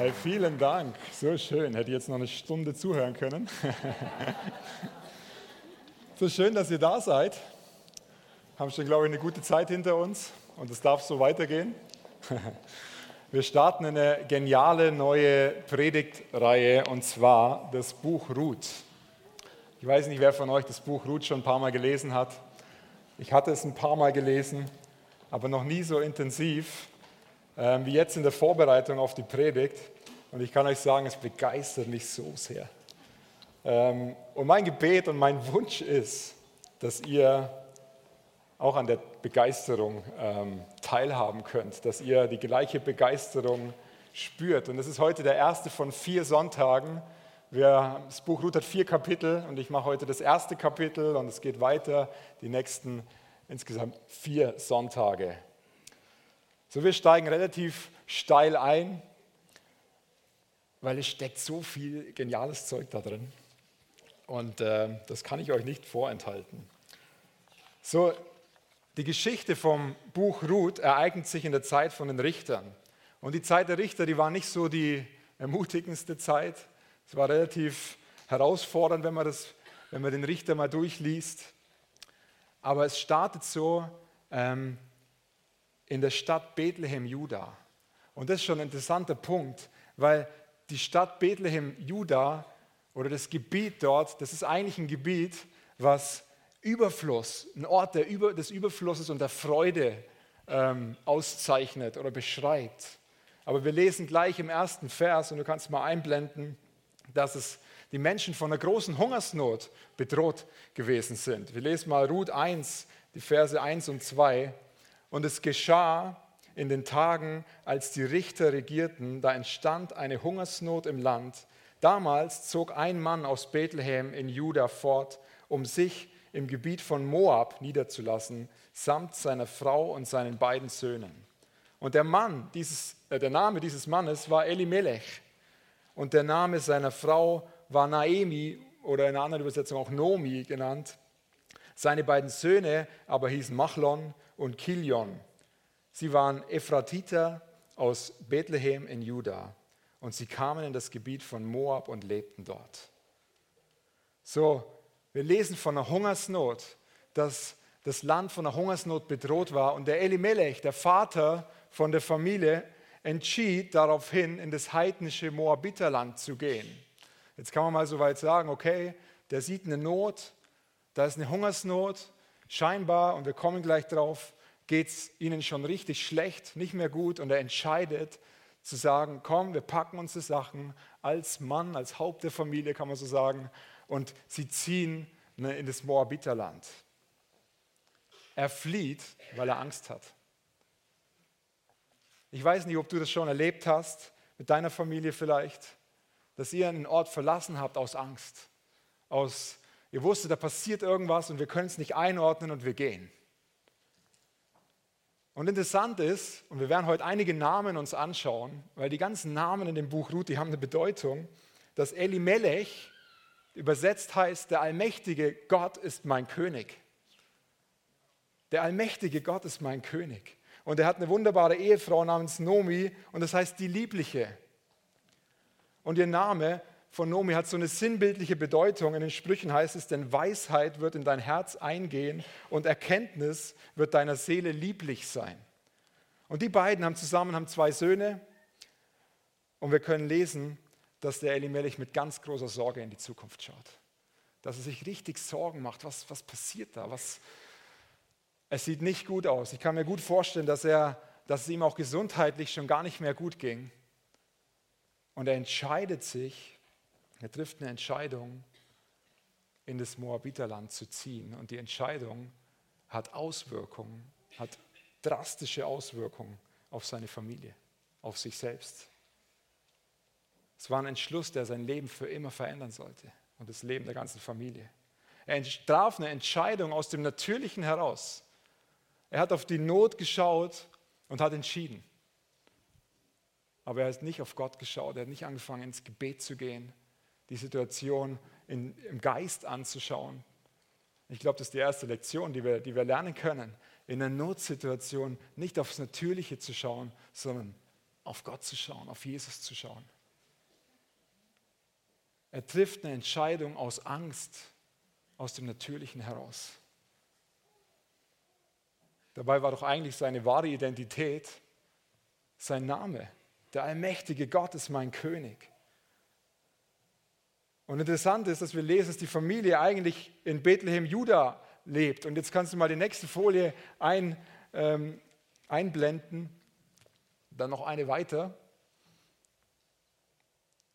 Hey, vielen Dank. So schön. Hätte ich jetzt noch eine Stunde zuhören können. so schön, dass ihr da seid. Haben schon, glaube ich, eine gute Zeit hinter uns und es darf so weitergehen. Wir starten eine geniale neue Predigtreihe und zwar das Buch Ruth. Ich weiß nicht, wer von euch das Buch Ruth schon ein paar Mal gelesen hat. Ich hatte es ein paar Mal gelesen, aber noch nie so intensiv ähm, wie jetzt in der Vorbereitung auf die Predigt. Und ich kann euch sagen, es begeistert mich so sehr. Ähm, und mein Gebet und mein Wunsch ist, dass ihr auch an der Begeisterung ähm, teilhaben könnt, dass ihr die gleiche Begeisterung spürt. Und das ist heute der erste von vier Sonntagen. Wir, das Buch Ruth hat vier Kapitel und ich mache heute das erste Kapitel und es geht weiter die nächsten insgesamt vier Sonntage. So, wir steigen relativ steil ein, weil es steckt so viel geniales Zeug da drin. Und äh, das kann ich euch nicht vorenthalten. So, die Geschichte vom Buch Ruth ereignet sich in der Zeit von den Richtern. Und die Zeit der Richter, die war nicht so die ermutigendste Zeit. Es war relativ herausfordernd, wenn man, das, wenn man den Richter mal durchliest. Aber es startet so, ähm, in der Stadt Bethlehem, Juda. Und das ist schon ein interessanter Punkt, weil die Stadt Bethlehem, Juda oder das Gebiet dort, das ist eigentlich ein Gebiet, was Überfluss, ein Ort der Über, des Überflusses und der Freude ähm, auszeichnet oder beschreibt. Aber wir lesen gleich im ersten Vers, und du kannst mal einblenden, dass es die Menschen von einer großen Hungersnot bedroht gewesen sind. Wir lesen mal Ruth 1, die Verse 1 und 2. Und es geschah in den Tagen, als die Richter regierten, da entstand eine Hungersnot im Land. Damals zog ein Mann aus Bethlehem in Juda fort, um sich im Gebiet von Moab niederzulassen, samt seiner Frau und seinen beiden Söhnen. Und der Mann, dieses, äh, der Name dieses Mannes war Elimelech. Und der Name seiner Frau war Naemi oder in einer anderen Übersetzung auch Nomi genannt. Seine beiden Söhne aber hießen Machlon und Kilion. Sie waren Ephratiter aus Bethlehem in Juda und sie kamen in das Gebiet von Moab und lebten dort. So, wir lesen von einer Hungersnot, dass das Land von einer Hungersnot bedroht war und der Elimelech, der Vater von der Familie, entschied daraufhin, in das heidnische Moabiterland zu gehen. Jetzt kann man mal so weit sagen, okay, der sieht eine Not, da ist eine Hungersnot, scheinbar, und wir kommen gleich drauf, geht es ihnen schon richtig schlecht, nicht mehr gut, und er entscheidet zu sagen, komm, wir packen unsere Sachen als Mann, als Haupt der Familie, kann man so sagen, und sie ziehen ne, in das Moabiterland. Er flieht, weil er Angst hat. Ich weiß nicht, ob du das schon erlebt hast, mit deiner Familie vielleicht, dass ihr einen Ort verlassen habt aus Angst, aus Ihr wusstet, da passiert irgendwas und wir können es nicht einordnen und wir gehen. Und interessant ist, und wir werden heute einige Namen uns anschauen, weil die ganzen Namen in dem Buch Ruth, die haben eine Bedeutung, dass Elimelech übersetzt heißt, der allmächtige Gott ist mein König. Der allmächtige Gott ist mein König. Und er hat eine wunderbare Ehefrau namens Nomi und das heißt die Liebliche. Und ihr Name von Nomi hat so eine sinnbildliche Bedeutung. In den Sprüchen heißt es, denn Weisheit wird in dein Herz eingehen und Erkenntnis wird deiner Seele lieblich sein. Und die beiden haben zusammen haben zwei Söhne und wir können lesen, dass der Elimelech mit ganz großer Sorge in die Zukunft schaut. Dass er sich richtig Sorgen macht, was, was passiert da? Was, es sieht nicht gut aus. Ich kann mir gut vorstellen, dass, er, dass es ihm auch gesundheitlich schon gar nicht mehr gut ging. Und er entscheidet sich, er trifft eine Entscheidung, in das Moabiterland zu ziehen. Und die Entscheidung hat Auswirkungen, hat drastische Auswirkungen auf seine Familie, auf sich selbst. Es war ein Entschluss, der sein Leben für immer verändern sollte und das Leben der ganzen Familie. Er traf eine Entscheidung aus dem Natürlichen heraus. Er hat auf die Not geschaut und hat entschieden. Aber er hat nicht auf Gott geschaut, er hat nicht angefangen, ins Gebet zu gehen, die Situation in, im Geist anzuschauen. Ich glaube, das ist die erste Lektion, die wir, die wir lernen können. In einer Notsituation nicht aufs Natürliche zu schauen, sondern auf Gott zu schauen, auf Jesus zu schauen. Er trifft eine Entscheidung aus Angst, aus dem Natürlichen heraus. Dabei war doch eigentlich seine wahre Identität sein Name. Der allmächtige Gott ist mein König. Und interessant ist, dass wir lesen, dass die Familie eigentlich in Bethlehem, Juda lebt. Und jetzt kannst du mal die nächste Folie ein, ähm, einblenden. Dann noch eine weiter.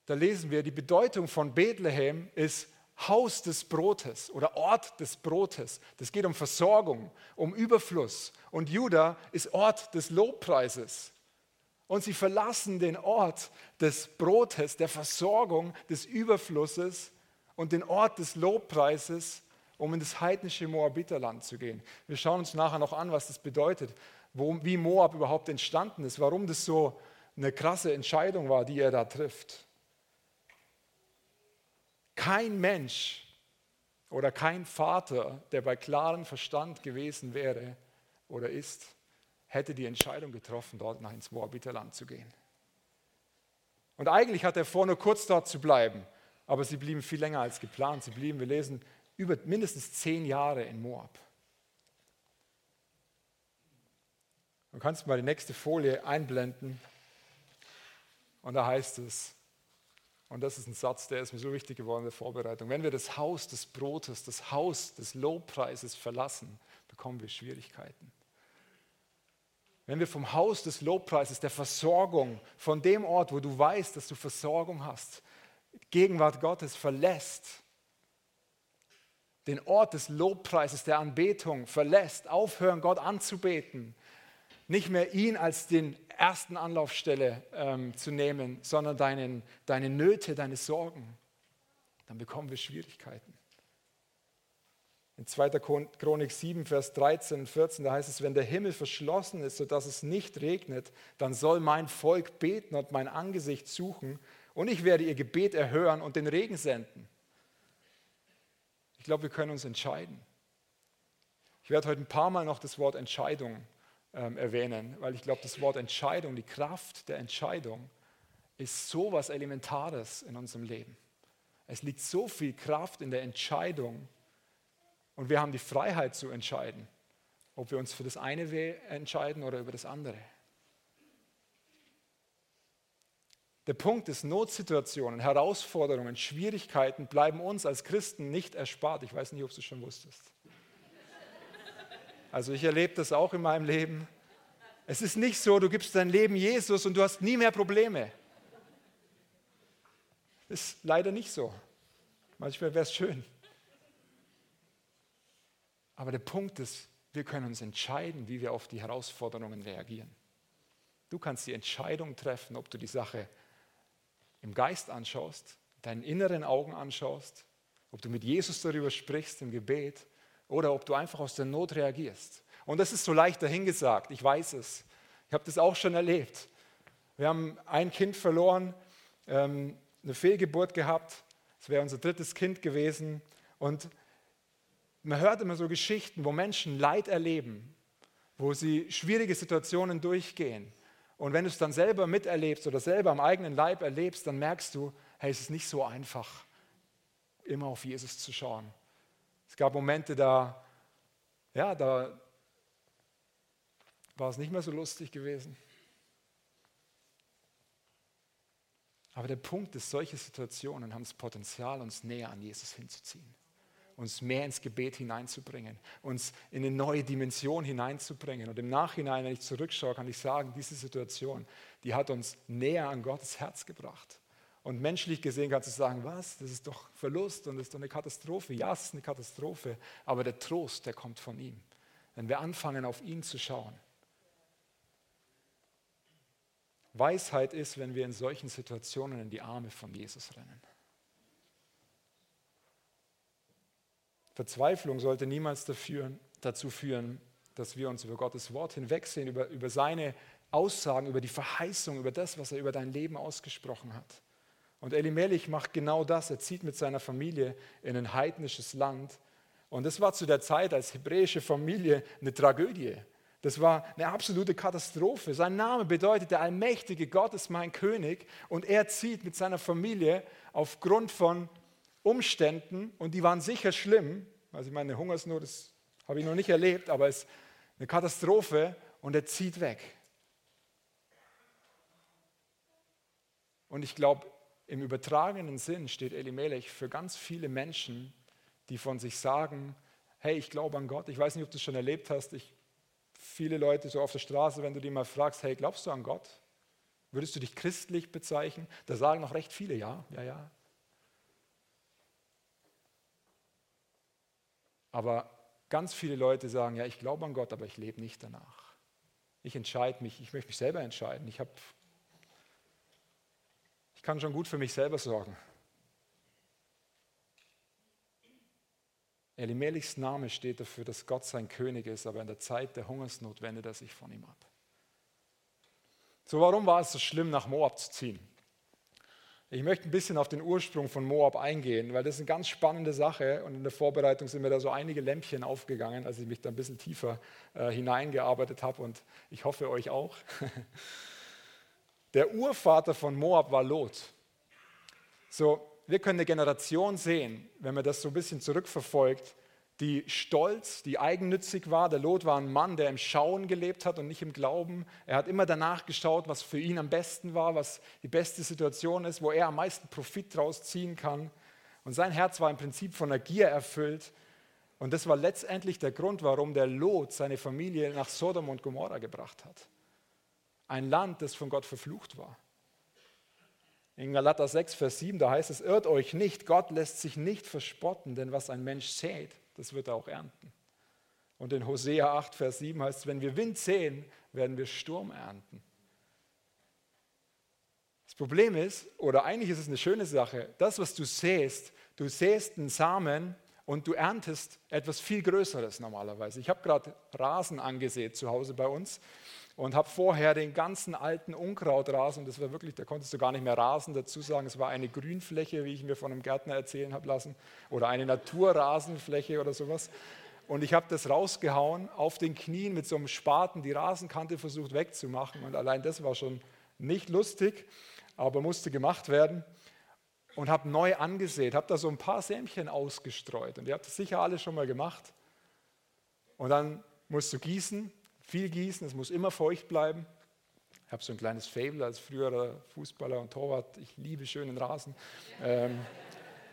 Da lesen wir, die Bedeutung von Bethlehem ist Haus des Brotes oder Ort des Brotes. Das geht um Versorgung, um Überfluss. Und Juda ist Ort des Lobpreises. Und sie verlassen den Ort des Brotes, der Versorgung, des Überflusses und den Ort des Lobpreises, um in das heidnische Moabiterland zu gehen. Wir schauen uns nachher noch an, was das bedeutet, wo, wie Moab überhaupt entstanden ist, warum das so eine krasse Entscheidung war, die er da trifft. Kein Mensch oder kein Vater, der bei klarem Verstand gewesen wäre oder ist, hätte die Entscheidung getroffen, dort nach ins Moabiterland zu gehen. Und eigentlich hat er vor, nur kurz dort zu bleiben, aber sie blieben viel länger als geplant. Sie blieben, wir lesen, über mindestens zehn Jahre in Moab. Du kannst mal die nächste Folie einblenden. Und da heißt es, und das ist ein Satz, der ist mir so wichtig geworden in der Vorbereitung. Wenn wir das Haus des Brotes, das Haus des Lobpreises verlassen, bekommen wir Schwierigkeiten. Wenn wir vom Haus des Lobpreises, der Versorgung, von dem Ort, wo du weißt, dass du Versorgung hast, Gegenwart Gottes verlässt, den Ort des Lobpreises, der Anbetung verlässt, aufhören, Gott anzubeten, nicht mehr ihn als den ersten Anlaufstelle ähm, zu nehmen, sondern deinen, deine Nöte, deine Sorgen, dann bekommen wir Schwierigkeiten. In 2. Chronik 7, Vers 13 und 14, da heißt es, wenn der Himmel verschlossen ist, sodass es nicht regnet, dann soll mein Volk beten und mein Angesicht suchen und ich werde ihr Gebet erhören und den Regen senden. Ich glaube, wir können uns entscheiden. Ich werde heute ein paar Mal noch das Wort Entscheidung ähm, erwähnen, weil ich glaube, das Wort Entscheidung, die Kraft der Entscheidung ist so was Elementares in unserem Leben. Es liegt so viel Kraft in der Entscheidung und wir haben die Freiheit zu entscheiden, ob wir uns für das eine entscheiden oder über das andere. Der Punkt ist, Notsituationen, Herausforderungen, Schwierigkeiten bleiben uns als Christen nicht erspart. Ich weiß nicht, ob du es schon wusstest. Also ich erlebe das auch in meinem Leben. Es ist nicht so, du gibst dein Leben Jesus und du hast nie mehr Probleme. Ist leider nicht so. Manchmal wäre es schön. Aber der Punkt ist, wir können uns entscheiden, wie wir auf die Herausforderungen reagieren. Du kannst die Entscheidung treffen, ob du die Sache im Geist anschaust, deinen inneren Augen anschaust, ob du mit Jesus darüber sprichst im Gebet oder ob du einfach aus der Not reagierst. Und das ist so leicht dahingesagt, ich weiß es. Ich habe das auch schon erlebt. Wir haben ein Kind verloren, ähm, eine Fehlgeburt gehabt. Es wäre unser drittes Kind gewesen. Und man hört immer so Geschichten, wo Menschen Leid erleben, wo sie schwierige Situationen durchgehen. Und wenn du es dann selber miterlebst oder selber am eigenen Leib erlebst, dann merkst du, hey, es ist nicht so einfach, immer auf Jesus zu schauen. Es gab Momente, da, ja, da war es nicht mehr so lustig gewesen. Aber der Punkt ist, solche Situationen haben das Potenzial, uns näher an Jesus hinzuziehen, uns mehr ins Gebet hineinzubringen, uns in eine neue Dimension hineinzubringen. Und im Nachhinein, wenn ich zurückschaue, kann ich sagen, diese Situation, die hat uns näher an Gottes Herz gebracht. Und menschlich gesehen kannst du sagen, was, das ist doch Verlust und das ist doch eine Katastrophe. Ja, es ist eine Katastrophe, aber der Trost, der kommt von ihm. Wenn wir anfangen, auf ihn zu schauen. Weisheit ist, wenn wir in solchen Situationen in die Arme von Jesus rennen. Verzweiflung sollte niemals dafür, dazu führen, dass wir uns über Gottes Wort hinwegsehen, über, über seine Aussagen, über die Verheißung, über das, was er über dein Leben ausgesprochen hat. Und Elimelech macht genau das. Er zieht mit seiner Familie in ein heidnisches Land. Und das war zu der Zeit als hebräische Familie eine Tragödie. Das war eine absolute Katastrophe. Sein Name bedeutet, der allmächtige Gott ist mein König und er zieht mit seiner Familie aufgrund von Umständen und die waren sicher schlimm. Also ich meine, eine Hungersnot, das habe ich noch nicht erlebt, aber es ist eine Katastrophe und er zieht weg. Und ich glaube, im übertragenen Sinn steht Elimelech für ganz viele Menschen, die von sich sagen, hey, ich glaube an Gott. Ich weiß nicht, ob du es schon erlebt hast. Ich, viele Leute so auf der Straße, wenn du die mal fragst, hey, glaubst du an Gott? Würdest du dich christlich bezeichnen? Da sagen noch recht viele, ja, ja, ja. Aber ganz viele Leute sagen, ja, ich glaube an Gott, aber ich lebe nicht danach. Ich entscheide mich, ich möchte mich selber entscheiden. Ich, hab, ich kann schon gut für mich selber sorgen. Elimelechs Name steht dafür, dass Gott sein König ist, aber in der Zeit der Hungersnot wendet er sich von ihm ab. So, warum war es so schlimm, nach Moab zu ziehen? Ich möchte ein bisschen auf den Ursprung von Moab eingehen, weil das ist eine ganz spannende Sache und in der Vorbereitung sind mir da so einige Lämpchen aufgegangen, als ich mich da ein bisschen tiefer äh, hineingearbeitet habe und ich hoffe euch auch. Der Urvater von Moab war Lot. So, wir können eine Generation sehen, wenn man das so ein bisschen zurückverfolgt, die stolz, die eigennützig war. Der Lot war ein Mann, der im Schauen gelebt hat und nicht im Glauben. Er hat immer danach geschaut, was für ihn am besten war, was die beste Situation ist, wo er am meisten Profit draus ziehen kann. Und sein Herz war im Prinzip von der Gier erfüllt. Und das war letztendlich der Grund, warum der Lot seine Familie nach Sodom und Gomorra gebracht hat. Ein Land, das von Gott verflucht war. In Galater 6, Vers 7, da heißt es, irrt euch nicht, Gott lässt sich nicht verspotten, denn was ein Mensch sät, das wird er auch ernten. Und in Hosea 8, Vers 7 heißt es, wenn wir Wind sehen, werden wir Sturm ernten. Das Problem ist, oder eigentlich ist es eine schöne Sache, das, was du säst, du säst einen Samen und du erntest etwas viel Größeres normalerweise. Ich habe gerade Rasen angesät zu Hause bei uns und habe vorher den ganzen alten Unkrautrasen, das war wirklich, da konntest du gar nicht mehr Rasen dazu sagen, es war eine Grünfläche, wie ich mir von einem Gärtner erzählen habe lassen, oder eine Naturrasenfläche oder sowas. Und ich habe das rausgehauen, auf den Knien mit so einem Spaten die Rasenkante versucht wegzumachen. Und allein das war schon nicht lustig, aber musste gemacht werden. Und habe neu angesät, habe da so ein paar Sämchen ausgestreut. Und ihr habt das sicher alle schon mal gemacht. Und dann musst du gießen viel gießen, es muss immer feucht bleiben. Ich habe so ein kleines Fable als früherer Fußballer und Torwart. Ich liebe schönen Rasen, ähm,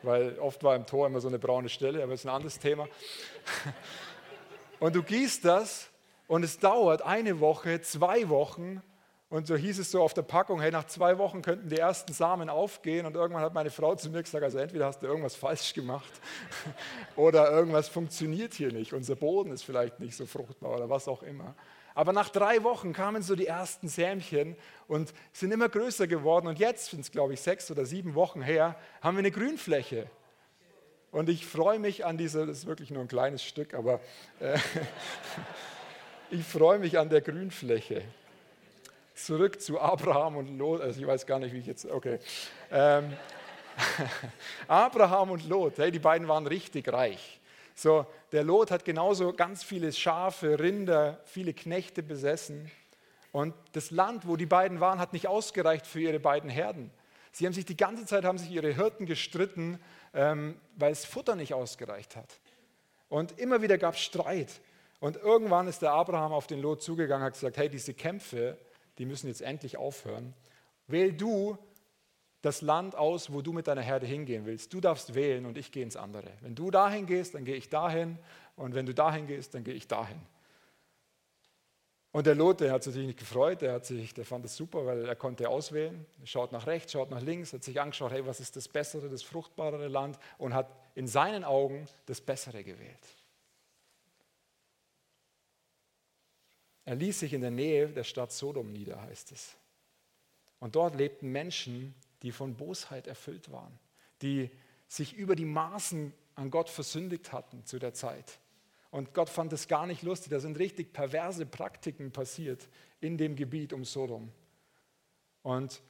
weil oft war im Tor immer so eine braune Stelle, aber das ist ein anderes Thema. Und du gießt das und es dauert eine Woche, zwei Wochen und so hieß es so auf der Packung, hey, nach zwei Wochen könnten die ersten Samen aufgehen. Und irgendwann hat meine Frau zu mir gesagt, also entweder hast du irgendwas falsch gemacht oder irgendwas funktioniert hier nicht. Unser Boden ist vielleicht nicht so fruchtbar oder was auch immer. Aber nach drei Wochen kamen so die ersten Sämchen und sind immer größer geworden. Und jetzt, sind es glaube ich sechs oder sieben Wochen her, haben wir eine Grünfläche. Und ich freue mich an dieser, das ist wirklich nur ein kleines Stück, aber äh, ich freue mich an der Grünfläche zurück zu Abraham und Lot. Also ich weiß gar nicht, wie ich jetzt. Okay. Ähm, Abraham und Lot, hey, die beiden waren richtig reich. So, der Lot hat genauso ganz viele Schafe, Rinder, viele Knechte besessen. Und das Land, wo die beiden waren, hat nicht ausgereicht für ihre beiden Herden. Sie haben sich die ganze Zeit haben sich ihre Hirten gestritten, ähm, weil das Futter nicht ausgereicht hat. Und immer wieder gab es Streit. Und irgendwann ist der Abraham auf den Lot zugegangen und hat gesagt: Hey, diese Kämpfe, die müssen jetzt endlich aufhören. Wähl du das Land aus, wo du mit deiner Herde hingehen willst. Du darfst wählen und ich gehe ins andere. Wenn du dahin gehst, dann gehe ich dahin und wenn du dahin gehst, dann gehe ich dahin. Und der Lot, der hat sich nicht gefreut, der, hat sich, der fand es super, weil er konnte auswählen. Schaut nach rechts, schaut nach links, hat sich angeschaut, hey, was ist das bessere, das fruchtbarere Land und hat in seinen Augen das Bessere gewählt. Er ließ sich in der Nähe der Stadt Sodom nieder, heißt es. Und dort lebten Menschen, die von Bosheit erfüllt waren, die sich über die Maßen an Gott versündigt hatten zu der Zeit. Und Gott fand es gar nicht lustig. Da sind richtig perverse Praktiken passiert in dem Gebiet um Sodom. Und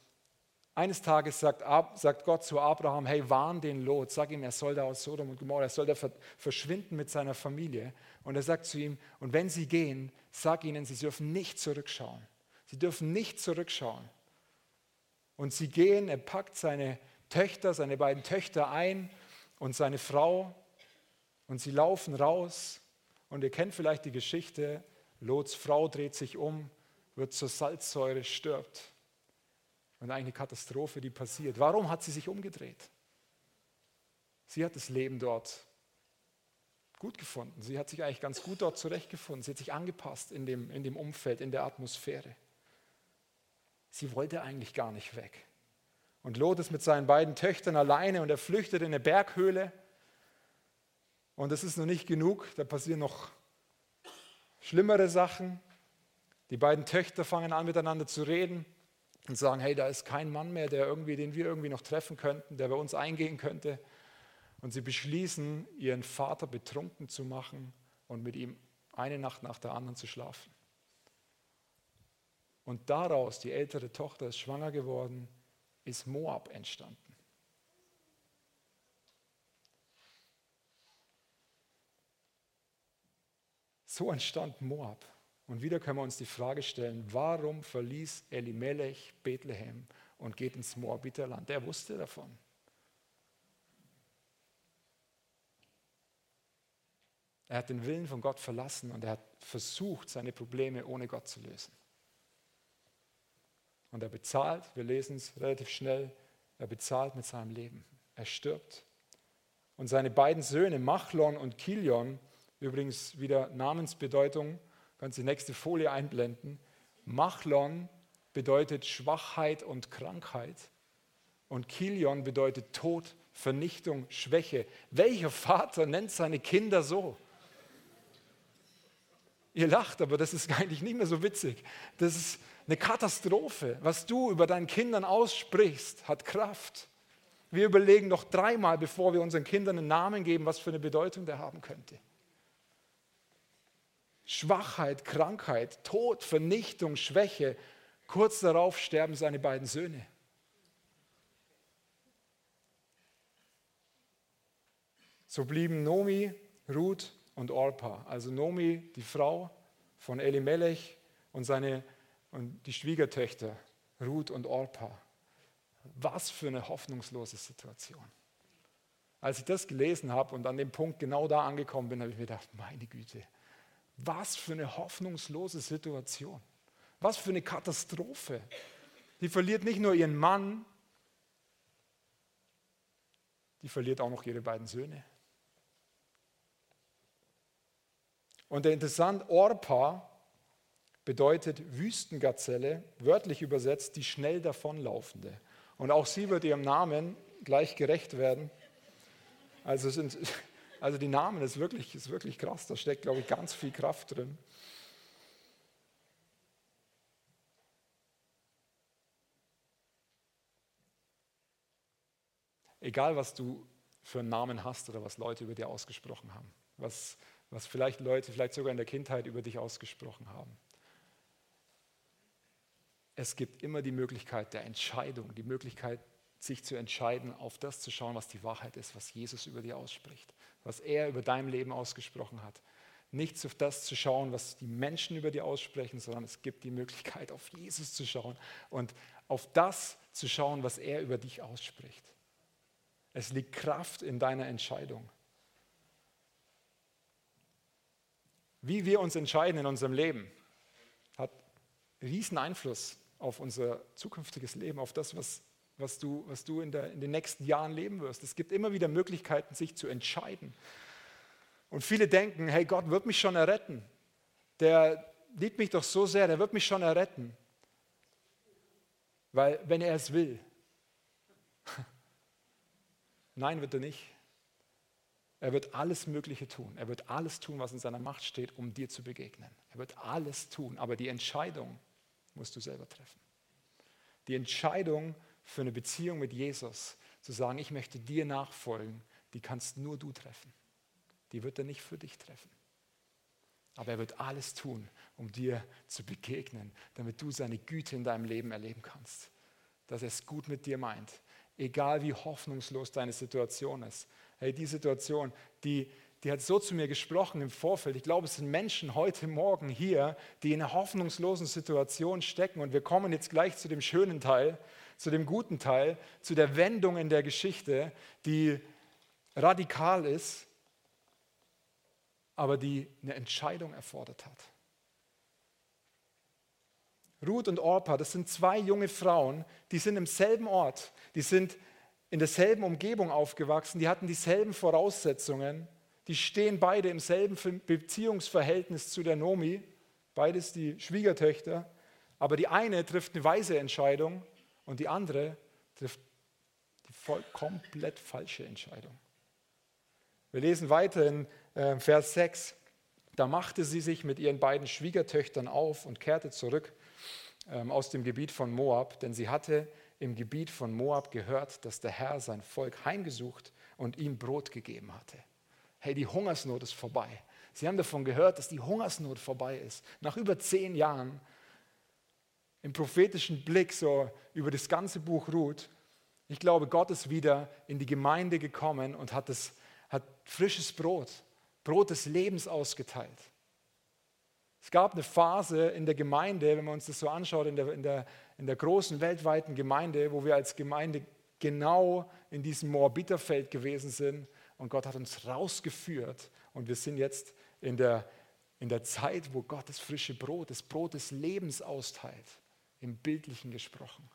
eines Tages sagt, sagt, Gott zu Abraham, hey, warn den Lot, sag ihm, er soll da aus Sodom und Gomorra, er soll da verschwinden mit seiner Familie. Und er sagt zu ihm, und wenn sie gehen, sag ihnen, sie dürfen nicht zurückschauen. Sie dürfen nicht zurückschauen. Und sie gehen, er packt seine Töchter, seine beiden Töchter ein und seine Frau und sie laufen raus. Und ihr kennt vielleicht die Geschichte, Lots Frau dreht sich um, wird zur Salzsäure, stirbt. Und eine Katastrophe, die passiert. Warum hat sie sich umgedreht? Sie hat das Leben dort gut gefunden. Sie hat sich eigentlich ganz gut dort zurechtgefunden. Sie hat sich angepasst in dem, in dem Umfeld, in der Atmosphäre. Sie wollte eigentlich gar nicht weg. Und Lot ist mit seinen beiden Töchtern alleine und er flüchtet in eine Berghöhle. Und das ist noch nicht genug, da passieren noch schlimmere Sachen. Die beiden Töchter fangen an miteinander zu reden und sagen, hey, da ist kein Mann mehr, der irgendwie, den wir irgendwie noch treffen könnten, der bei uns eingehen könnte. Und sie beschließen, ihren Vater betrunken zu machen und mit ihm eine Nacht nach der anderen zu schlafen. Und daraus, die ältere Tochter ist schwanger geworden, ist Moab entstanden. So entstand Moab. Und wieder können wir uns die Frage stellen, warum verließ Elimelech Bethlehem und geht ins Moabiterland? Der wusste davon. Er hat den Willen von Gott verlassen und er hat versucht, seine Probleme ohne Gott zu lösen. Und er bezahlt, wir lesen es relativ schnell, er bezahlt mit seinem Leben. Er stirbt. Und seine beiden Söhne, Machlon und Kilion, übrigens wieder Namensbedeutung, kannst die nächste Folie einblenden. Machlon bedeutet Schwachheit und Krankheit und Kilion bedeutet Tod, Vernichtung, Schwäche. Welcher Vater nennt seine Kinder so? Ihr lacht, aber das ist eigentlich nicht mehr so witzig. Das ist eine Katastrophe. Was du über deinen Kindern aussprichst, hat Kraft. Wir überlegen noch dreimal, bevor wir unseren Kindern einen Namen geben, was für eine Bedeutung der haben könnte. Schwachheit, Krankheit, Tod, Vernichtung, Schwäche. Kurz darauf sterben seine beiden Söhne. So blieben Nomi, Ruth und Orpa. Also Nomi, die Frau von Elimelech und, seine, und die Schwiegertöchter Ruth und Orpa. Was für eine hoffnungslose Situation. Als ich das gelesen habe und an dem Punkt genau da angekommen bin, habe ich mir gedacht, meine Güte, was für eine hoffnungslose Situation. Was für eine Katastrophe. Die verliert nicht nur ihren Mann, die verliert auch noch ihre beiden Söhne. Und der interessant, Orpa bedeutet Wüstengazelle, wörtlich übersetzt die schnell davonlaufende. Und auch sie wird ihrem Namen gleich gerecht werden. Also, sind, also die Namen ist wirklich, ist wirklich krass, da steckt, glaube ich, ganz viel Kraft drin. Egal, was du für einen Namen hast oder was Leute über dir ausgesprochen haben, was was vielleicht Leute vielleicht sogar in der Kindheit über dich ausgesprochen haben. Es gibt immer die Möglichkeit der Entscheidung, die Möglichkeit, sich zu entscheiden, auf das zu schauen, was die Wahrheit ist, was Jesus über dir ausspricht, was er über dein Leben ausgesprochen hat. Nicht auf das zu schauen, was die Menschen über dir aussprechen, sondern es gibt die Möglichkeit, auf Jesus zu schauen und auf das zu schauen, was er über dich ausspricht. Es liegt Kraft in deiner Entscheidung. Wie wir uns entscheiden in unserem Leben, hat riesen Einfluss auf unser zukünftiges Leben, auf das, was, was du, was du in, der, in den nächsten Jahren leben wirst. Es gibt immer wieder Möglichkeiten, sich zu entscheiden. Und viele denken, hey, Gott wird mich schon erretten. Der liebt mich doch so sehr, der wird mich schon erretten. Weil, wenn er es will. Nein, wird er nicht. Er wird alles Mögliche tun. Er wird alles tun, was in seiner Macht steht, um dir zu begegnen. Er wird alles tun, aber die Entscheidung musst du selber treffen. Die Entscheidung für eine Beziehung mit Jesus, zu sagen, ich möchte dir nachfolgen, die kannst nur du treffen. Die wird er nicht für dich treffen. Aber er wird alles tun, um dir zu begegnen, damit du seine Güte in deinem Leben erleben kannst. Dass er es gut mit dir meint. Egal wie hoffnungslos deine Situation ist, hey, die Situation, die, die hat so zu mir gesprochen im Vorfeld. Ich glaube, es sind Menschen heute Morgen hier, die in einer hoffnungslosen Situation stecken. Und wir kommen jetzt gleich zu dem schönen Teil, zu dem guten Teil, zu der Wendung in der Geschichte, die radikal ist, aber die eine Entscheidung erfordert hat. Ruth und Orpa, das sind zwei junge Frauen, die sind im selben Ort, die sind in derselben Umgebung aufgewachsen, die hatten dieselben Voraussetzungen, die stehen beide im selben Beziehungsverhältnis zu der Nomi, beides die Schwiegertöchter, aber die eine trifft eine weise Entscheidung und die andere trifft die voll, komplett falsche Entscheidung. Wir lesen weiter in äh, Vers 6. Da machte sie sich mit ihren beiden Schwiegertöchtern auf und kehrte zurück ähm, aus dem Gebiet von Moab, denn sie hatte im Gebiet von Moab gehört, dass der Herr sein Volk heimgesucht und ihm Brot gegeben hatte. Hey, die Hungersnot ist vorbei. Sie haben davon gehört, dass die Hungersnot vorbei ist. Nach über zehn Jahren im prophetischen Blick so über das ganze Buch Ruth. Ich glaube, Gott ist wieder in die Gemeinde gekommen und hat, das, hat frisches Brot, Brot des Lebens ausgeteilt. Es gab eine Phase in der Gemeinde, wenn man uns das so anschaut, in der, in der, in der großen weltweiten Gemeinde, wo wir als Gemeinde genau in diesem Moabiterfeld gewesen sind und Gott hat uns rausgeführt und wir sind jetzt in der, in der Zeit, wo Gott das frische Brot, das Brot des Lebens austeilt, im Bildlichen gesprochen.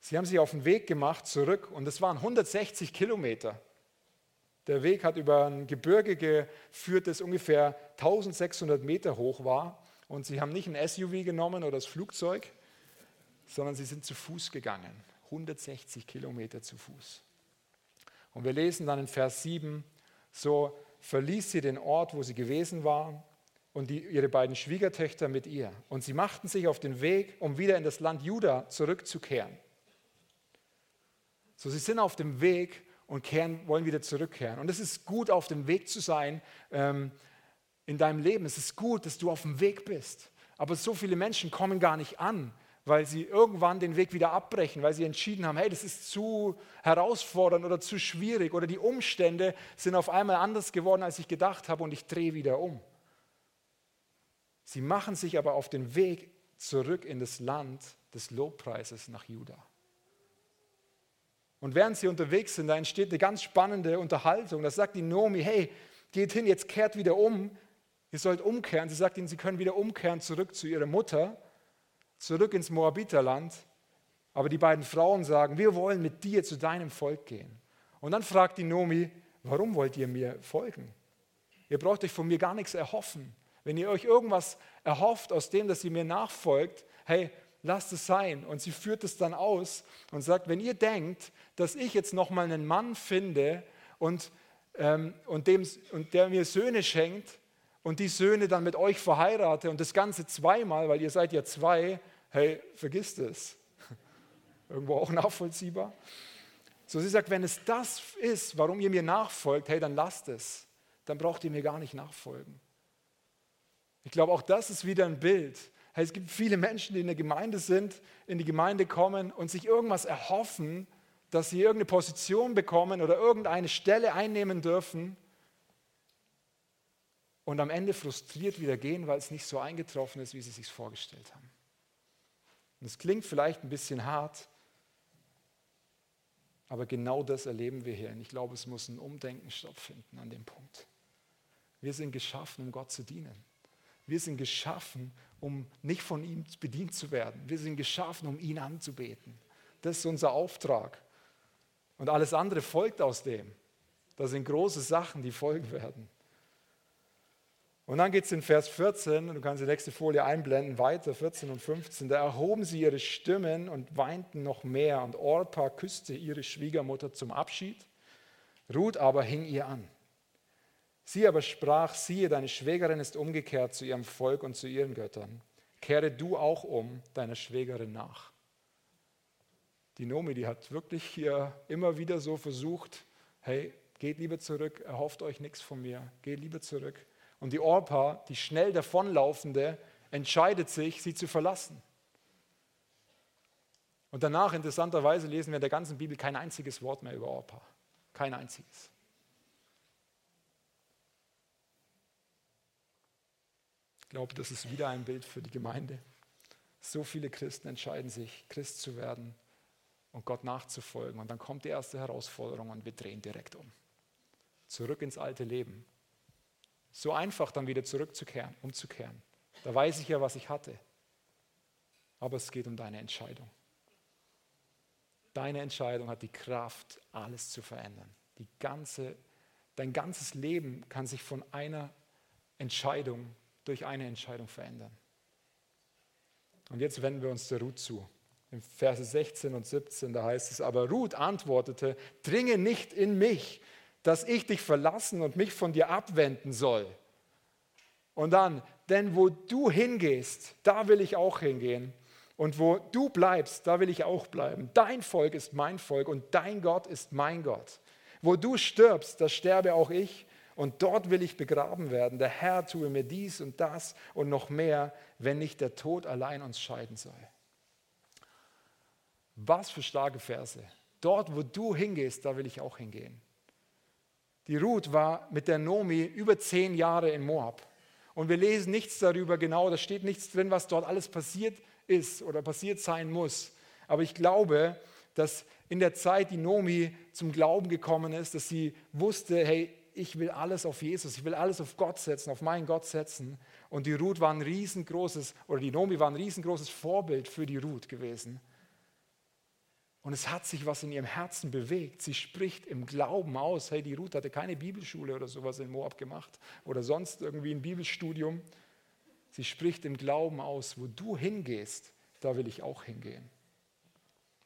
Sie haben sich auf den Weg gemacht zurück und es waren 160 Kilometer. Der Weg hat über ein Gebirge geführt, das ungefähr 1600 Meter hoch war. Und sie haben nicht ein SUV genommen oder das Flugzeug, sondern sie sind zu Fuß gegangen. 160 Kilometer zu Fuß. Und wir lesen dann in Vers 7, so verließ sie den Ort, wo sie gewesen war, und die, ihre beiden Schwiegertöchter mit ihr. Und sie machten sich auf den Weg, um wieder in das Land Juda zurückzukehren. So, sie sind auf dem Weg, und kehren, wollen wieder zurückkehren. Und es ist gut, auf dem Weg zu sein ähm, in deinem Leben. Es ist gut, dass du auf dem Weg bist. Aber so viele Menschen kommen gar nicht an, weil sie irgendwann den Weg wieder abbrechen, weil sie entschieden haben, hey, das ist zu herausfordernd oder zu schwierig oder die Umstände sind auf einmal anders geworden, als ich gedacht habe und ich drehe wieder um. Sie machen sich aber auf den Weg zurück in das Land des Lobpreises nach Juda. Und während sie unterwegs sind, da entsteht eine ganz spannende Unterhaltung. Da sagt die Nomi, hey, geht hin, jetzt kehrt wieder um. Ihr sollt umkehren. Sie sagt ihnen, sie können wieder umkehren zurück zu ihrer Mutter, zurück ins Moabiterland. Aber die beiden Frauen sagen, wir wollen mit dir zu deinem Volk gehen. Und dann fragt die Nomi, warum wollt ihr mir folgen? Ihr braucht euch von mir gar nichts erhoffen. Wenn ihr euch irgendwas erhofft aus dem, dass ihr mir nachfolgt, hey, lasst es sein. Und sie führt es dann aus und sagt, wenn ihr denkt, dass ich jetzt nochmal einen Mann finde und, ähm, und, dem, und der mir Söhne schenkt und die Söhne dann mit euch verheirate und das Ganze zweimal, weil ihr seid ja zwei, hey, vergisst es. Irgendwo auch nachvollziehbar. So, sie sagt, wenn es das ist, warum ihr mir nachfolgt, hey, dann lasst es. Dann braucht ihr mir gar nicht nachfolgen. Ich glaube, auch das ist wieder ein Bild Hey, es gibt viele Menschen, die in der Gemeinde sind, in die Gemeinde kommen und sich irgendwas erhoffen, dass sie irgendeine Position bekommen oder irgendeine Stelle einnehmen dürfen und am Ende frustriert wieder gehen, weil es nicht so eingetroffen ist, wie sie es sich vorgestellt haben. Und es klingt vielleicht ein bisschen hart, aber genau das erleben wir hier. Und ich glaube, es muss ein Umdenken stattfinden an dem Punkt. Wir sind geschaffen, um Gott zu dienen. Wir sind geschaffen, um nicht von ihm bedient zu werden. Wir sind geschaffen, um ihn anzubeten. Das ist unser Auftrag. Und alles andere folgt aus dem. Das sind große Sachen, die folgen werden. Und dann geht es in Vers 14, und du kannst die nächste Folie einblenden, weiter, 14 und 15. Da erhoben sie ihre Stimmen und weinten noch mehr. Und Orpa küsste ihre Schwiegermutter zum Abschied. Ruth aber hing ihr an. Sie aber sprach, siehe, deine Schwägerin ist umgekehrt zu ihrem Volk und zu ihren Göttern. Kehre du auch um deiner Schwägerin nach. Die Nomi, die hat wirklich hier immer wieder so versucht, hey, geht lieber zurück, erhofft euch nichts von mir, geht lieber zurück. Und die Orpa, die schnell davonlaufende, entscheidet sich, sie zu verlassen. Und danach, interessanterweise, lesen wir in der ganzen Bibel kein einziges Wort mehr über Orpa. Kein einziges. Ich glaube, das ist wieder ein Bild für die Gemeinde. So viele Christen entscheiden sich, Christ zu werden und Gott nachzufolgen. Und dann kommt die erste Herausforderung und wir drehen direkt um. Zurück ins alte Leben. So einfach dann wieder zurückzukehren, umzukehren. Da weiß ich ja, was ich hatte. Aber es geht um deine Entscheidung. Deine Entscheidung hat die Kraft, alles zu verändern. Die ganze, dein ganzes Leben kann sich von einer Entscheidung durch eine Entscheidung verändern. Und jetzt wenden wir uns der Ruth zu. In Verse 16 und 17, da heißt es, aber Ruth antwortete, dringe nicht in mich, dass ich dich verlassen und mich von dir abwenden soll. Und dann, denn wo du hingehst, da will ich auch hingehen. Und wo du bleibst, da will ich auch bleiben. Dein Volk ist mein Volk und dein Gott ist mein Gott. Wo du stirbst, da sterbe auch ich und dort will ich begraben werden. Der Herr tue mir dies und das und noch mehr, wenn nicht der Tod allein uns scheiden soll. Was für starke Verse. Dort, wo du hingehst, da will ich auch hingehen. Die Ruth war mit der Nomi über zehn Jahre in Moab. Und wir lesen nichts darüber genau, da steht nichts drin, was dort alles passiert ist oder passiert sein muss. Aber ich glaube, dass in der Zeit die Nomi zum Glauben gekommen ist, dass sie wusste, hey, ich will alles auf Jesus, ich will alles auf Gott setzen, auf meinen Gott setzen. Und die Ruth war ein riesengroßes, oder die Nomi war ein riesengroßes Vorbild für die Ruth gewesen. Und es hat sich was in ihrem Herzen bewegt. Sie spricht im Glauben aus. Hey, die Ruth hatte keine Bibelschule oder sowas in Moab gemacht oder sonst irgendwie ein Bibelstudium. Sie spricht im Glauben aus, wo du hingehst, da will ich auch hingehen.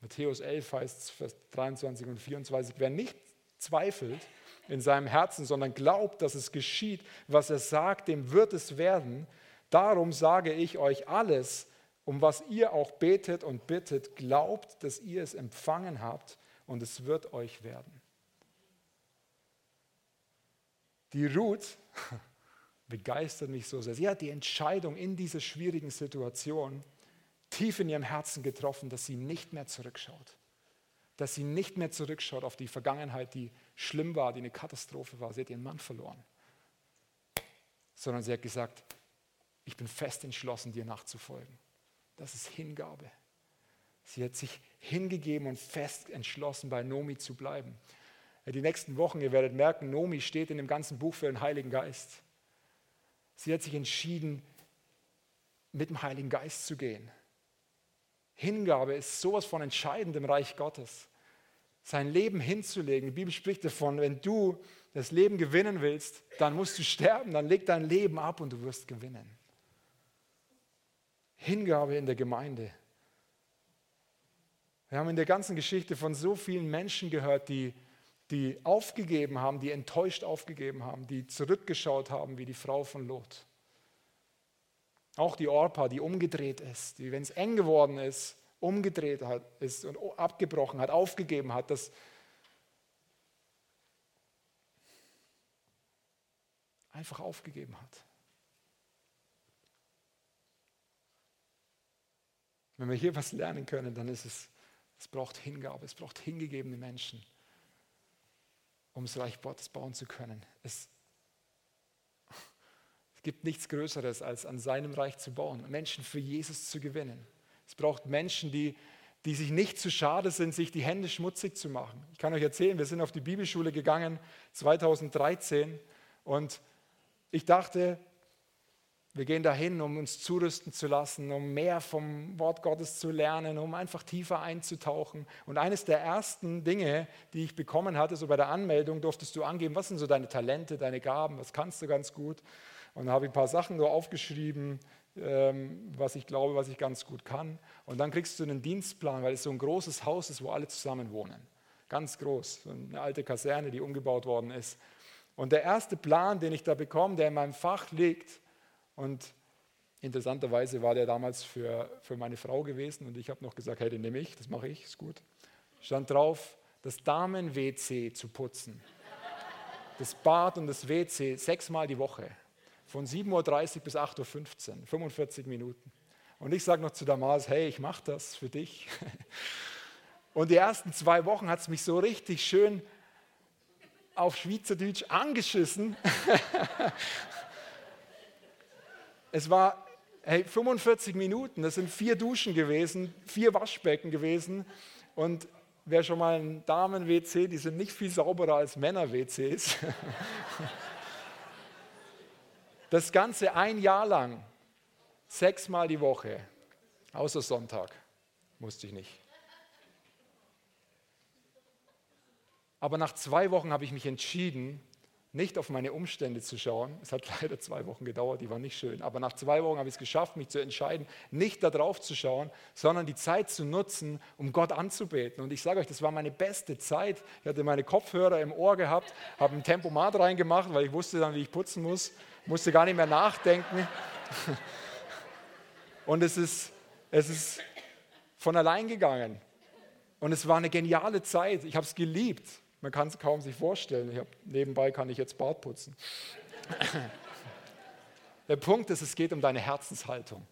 Matthäus 11 heißt es, Vers 23 und 24, wer nicht zweifelt in seinem Herzen, sondern glaubt, dass es geschieht, was er sagt, dem wird es werden. Darum sage ich euch alles, um was ihr auch betet und bittet, glaubt, dass ihr es empfangen habt und es wird euch werden. Die Ruth begeistert mich so sehr. Sie hat die Entscheidung in dieser schwierigen Situation tief in ihrem Herzen getroffen, dass sie nicht mehr zurückschaut. Dass sie nicht mehr zurückschaut auf die Vergangenheit, die schlimm war, die eine Katastrophe war. Sie hat ihren Mann verloren. Sondern sie hat gesagt, ich bin fest entschlossen, dir nachzufolgen. Das ist Hingabe. Sie hat sich hingegeben und fest entschlossen, bei Nomi zu bleiben. Die nächsten Wochen, ihr werdet merken, Nomi steht in dem ganzen Buch für den Heiligen Geist. Sie hat sich entschieden, mit dem Heiligen Geist zu gehen. Hingabe ist sowas von entscheidend im Reich Gottes. Sein Leben hinzulegen. Die Bibel spricht davon, wenn du das Leben gewinnen willst, dann musst du sterben, dann leg dein Leben ab und du wirst gewinnen. Hingabe in der Gemeinde. Wir haben in der ganzen Geschichte von so vielen Menschen gehört, die, die aufgegeben haben, die enttäuscht aufgegeben haben, die zurückgeschaut haben wie die Frau von Lot. Auch die Orpa, die umgedreht ist, die, wenn es eng geworden ist, umgedreht hat, ist und abgebrochen hat, aufgegeben hat, das einfach aufgegeben hat. Wenn wir hier was lernen können, dann ist es, es braucht Hingabe, es braucht hingegebene Menschen, um das Reich Gottes bauen zu können. Es, es gibt nichts Größeres, als an seinem Reich zu bauen, Menschen für Jesus zu gewinnen. Es braucht Menschen, die, die sich nicht zu schade sind, sich die Hände schmutzig zu machen. Ich kann euch erzählen, wir sind auf die Bibelschule gegangen 2013 und ich dachte, wir gehen dahin, um uns zurüsten zu lassen, um mehr vom Wort Gottes zu lernen, um einfach tiefer einzutauchen. Und eines der ersten Dinge, die ich bekommen hatte, so bei der Anmeldung, durftest du angeben, was sind so deine Talente, deine Gaben, was kannst du ganz gut. Und da habe ich ein paar Sachen so aufgeschrieben, ähm, was ich glaube, was ich ganz gut kann. Und dann kriegst du einen Dienstplan, weil es so ein großes Haus ist, wo alle zusammen wohnen. Ganz groß, eine alte Kaserne, die umgebaut worden ist. Und der erste Plan, den ich da bekomme, der in meinem Fach liegt, und interessanterweise war der damals für, für meine Frau gewesen und ich habe noch gesagt, hey, den nehme ich, das mache ich, ist gut. Stand drauf, das Damen-WC zu putzen. Das Bad und das WC sechsmal die Woche. Von 7.30 Uhr bis 8.15 Uhr, 45 Minuten. Und ich sage noch zu Damas, hey, ich mache das für dich. Und die ersten zwei Wochen hat es mich so richtig schön auf Schweizerdeutsch angeschissen. es war hey, 45 Minuten, das sind vier Duschen gewesen, vier Waschbecken gewesen. Und wer schon mal ein Damen-WC, die sind nicht viel sauberer als Männer-WCs. Das Ganze ein Jahr lang, sechsmal die Woche, außer Sonntag, musste ich nicht. Aber nach zwei Wochen habe ich mich entschieden, nicht auf meine Umstände zu schauen. Es hat leider zwei Wochen gedauert, die waren nicht schön. Aber nach zwei Wochen habe ich es geschafft, mich zu entscheiden, nicht darauf zu schauen, sondern die Zeit zu nutzen, um Gott anzubeten. Und ich sage euch, das war meine beste Zeit. Ich hatte meine Kopfhörer im Ohr gehabt, habe ein Tempomat reingemacht, weil ich wusste dann, wie ich putzen muss, musste gar nicht mehr nachdenken. Und es ist, es ist von allein gegangen. Und es war eine geniale Zeit. Ich habe es geliebt. Man kann es kaum sich vorstellen. Hab, nebenbei kann ich jetzt Bart putzen. Der Punkt ist, es geht um deine Herzenshaltung.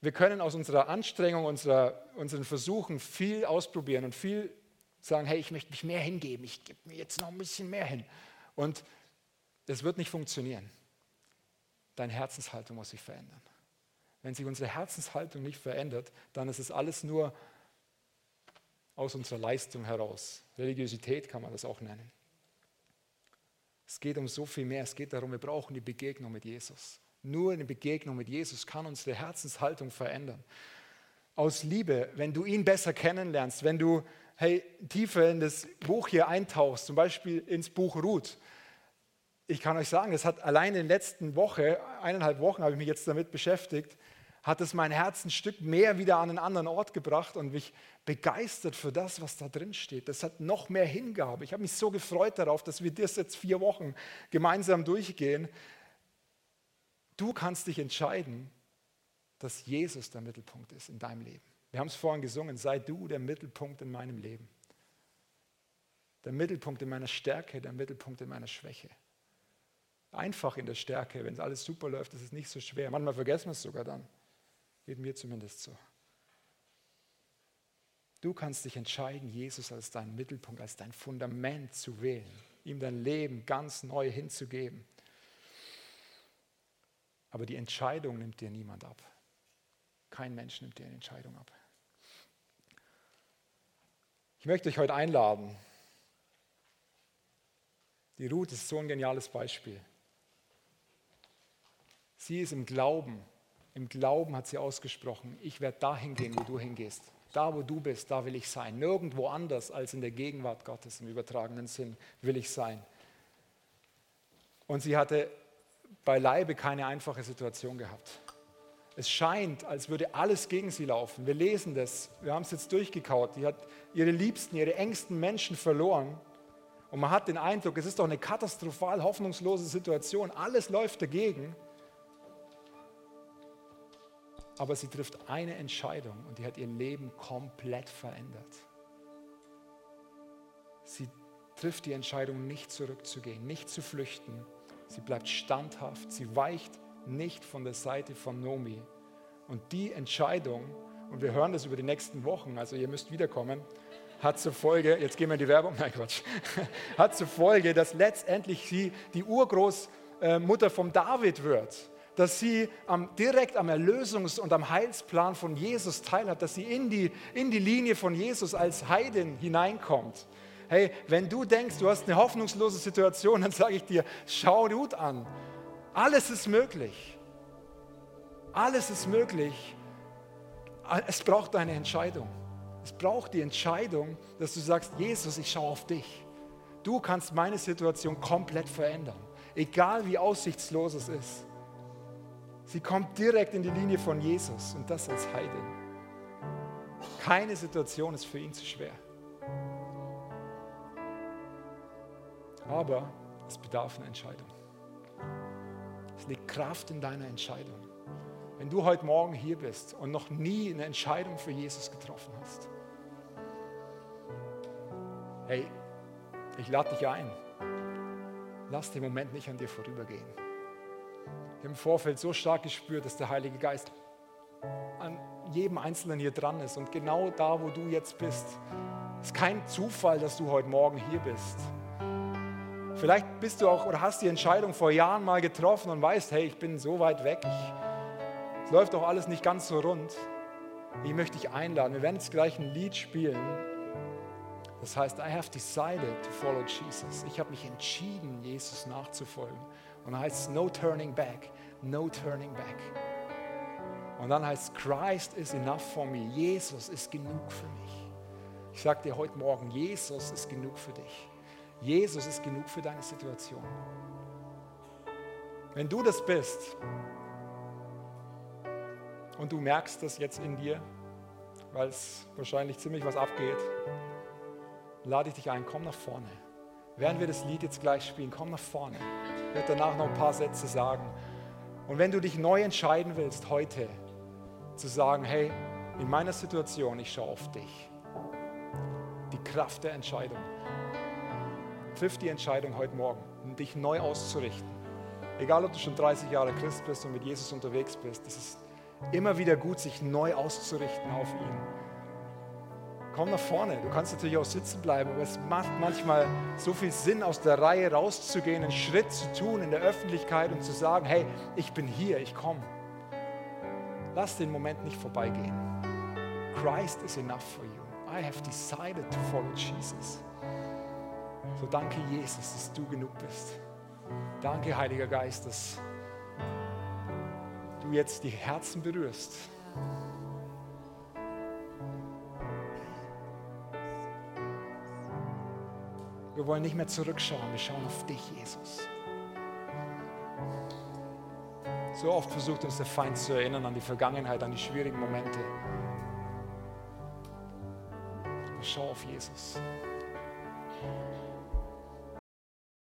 Wir können aus unserer Anstrengung, unserer, unseren Versuchen viel ausprobieren und viel sagen, hey, ich möchte mich mehr hingeben, ich gebe mir jetzt noch ein bisschen mehr hin. Und es wird nicht funktionieren. Deine Herzenshaltung muss sich verändern. Wenn sich unsere Herzenshaltung nicht verändert, dann ist es alles nur aus unserer Leistung heraus. Religiosität kann man das auch nennen. Es geht um so viel mehr. Es geht darum, wir brauchen die Begegnung mit Jesus. Nur eine Begegnung mit Jesus kann unsere Herzenshaltung verändern. Aus Liebe, wenn du ihn besser kennenlernst, wenn du hey, tiefer in das Buch hier eintauchst, zum Beispiel ins Buch Ruth. Ich kann euch sagen, es hat allein in den letzten Woche, eineinhalb Wochen habe ich mich jetzt damit beschäftigt, hat es mein Herz ein Stück mehr wieder an einen anderen Ort gebracht und mich begeistert für das, was da drin steht. Das hat noch mehr Hingabe. Ich habe mich so gefreut darauf, dass wir das jetzt vier Wochen gemeinsam durchgehen. Du kannst dich entscheiden, dass Jesus der Mittelpunkt ist in deinem Leben. Wir haben es vorhin gesungen, sei du der Mittelpunkt in meinem Leben. Der Mittelpunkt in meiner Stärke, der Mittelpunkt in meiner Schwäche. Einfach in der Stärke, wenn alles super läuft, ist es nicht so schwer. Manchmal vergessen wir es sogar dann. Geht mir zumindest so. Du kannst dich entscheiden, Jesus als deinen Mittelpunkt, als dein Fundament zu wählen, ihm dein Leben ganz neu hinzugeben. Aber die Entscheidung nimmt dir niemand ab. Kein Mensch nimmt dir eine Entscheidung ab. Ich möchte euch heute einladen. Die Ruth ist so ein geniales Beispiel. Sie ist im Glauben im Glauben hat sie ausgesprochen, ich werde dahin gehen, wo du hingehst. Da, wo du bist, da will ich sein. Nirgendwo anders als in der Gegenwart Gottes im übertragenen Sinn will ich sein. Und sie hatte beileibe keine einfache Situation gehabt. Es scheint, als würde alles gegen sie laufen. Wir lesen das, wir haben es jetzt durchgekaut. Die hat ihre Liebsten, ihre engsten Menschen verloren. Und man hat den Eindruck, es ist doch eine katastrophal hoffnungslose Situation. Alles läuft dagegen. Aber sie trifft eine Entscheidung und die hat ihr Leben komplett verändert. Sie trifft die Entscheidung, nicht zurückzugehen, nicht zu flüchten. Sie bleibt standhaft, sie weicht nicht von der Seite von Nomi. Und die Entscheidung, und wir hören das über die nächsten Wochen, also ihr müsst wiederkommen, hat zur Folge, jetzt gehen wir in die Werbung, nein Quatsch, hat zur Folge, dass letztendlich sie die Urgroßmutter vom David wird dass sie am, direkt am Erlösungs- und am Heilsplan von Jesus teilhat, dass sie in die, in die Linie von Jesus als Heidin hineinkommt. Hey, wenn du denkst, du hast eine hoffnungslose Situation, dann sage ich dir, schau Ruth an. Alles ist möglich. Alles ist möglich. Es braucht eine Entscheidung. Es braucht die Entscheidung, dass du sagst, Jesus, ich schaue auf dich. Du kannst meine Situation komplett verändern, egal wie aussichtslos es ist. Sie kommt direkt in die Linie von Jesus und das als Heidin. Keine Situation ist für ihn zu schwer. Aber es bedarf einer Entscheidung. Es liegt Kraft in deiner Entscheidung. Wenn du heute Morgen hier bist und noch nie eine Entscheidung für Jesus getroffen hast, hey, ich lade dich ein. Lass den Moment nicht an dir vorübergehen im Vorfeld so stark gespürt, dass der Heilige Geist an jedem Einzelnen hier dran ist und genau da, wo du jetzt bist. Ist kein Zufall, dass du heute Morgen hier bist. Vielleicht bist du auch oder hast die Entscheidung vor Jahren mal getroffen und weißt, hey, ich bin so weit weg, ich, es läuft doch alles nicht ganz so rund. Ich möchte dich einladen. Wir werden jetzt gleich ein Lied spielen. Das heißt, I have decided to follow Jesus. Ich habe mich entschieden, Jesus nachzufolgen. Und dann heißt es, no turning back, no turning back. Und dann heißt es, Christ is enough for me. Jesus ist genug für mich. Ich sage dir heute Morgen, Jesus ist genug für dich. Jesus ist genug für deine Situation. Wenn du das bist und du merkst das jetzt in dir, weil es wahrscheinlich ziemlich was abgeht, lade ich dich ein, komm nach vorne. Während wir das Lied jetzt gleich spielen, komm nach vorne. Ich werde danach noch ein paar Sätze sagen. Und wenn du dich neu entscheiden willst, heute zu sagen, hey, in meiner Situation, ich schaue auf dich. Die Kraft der Entscheidung. Triff die Entscheidung heute Morgen, dich neu auszurichten. Egal, ob du schon 30 Jahre Christ bist und mit Jesus unterwegs bist, es ist immer wieder gut, sich neu auszurichten auf ihn. Komm nach vorne. Du kannst natürlich auch sitzen bleiben, aber es macht manchmal so viel Sinn, aus der Reihe rauszugehen, einen Schritt zu tun in der Öffentlichkeit und zu sagen, hey, ich bin hier, ich komme. Lass den Moment nicht vorbeigehen. Christ is enough for you. I have decided to follow Jesus. So danke Jesus, dass du genug bist. Danke Heiliger Geist, dass du jetzt die Herzen berührst. Wir wollen nicht mehr zurückschauen, wir schauen auf dich, Jesus. So oft versucht uns der Feind zu erinnern an die Vergangenheit, an die schwierigen Momente. Schau auf Jesus.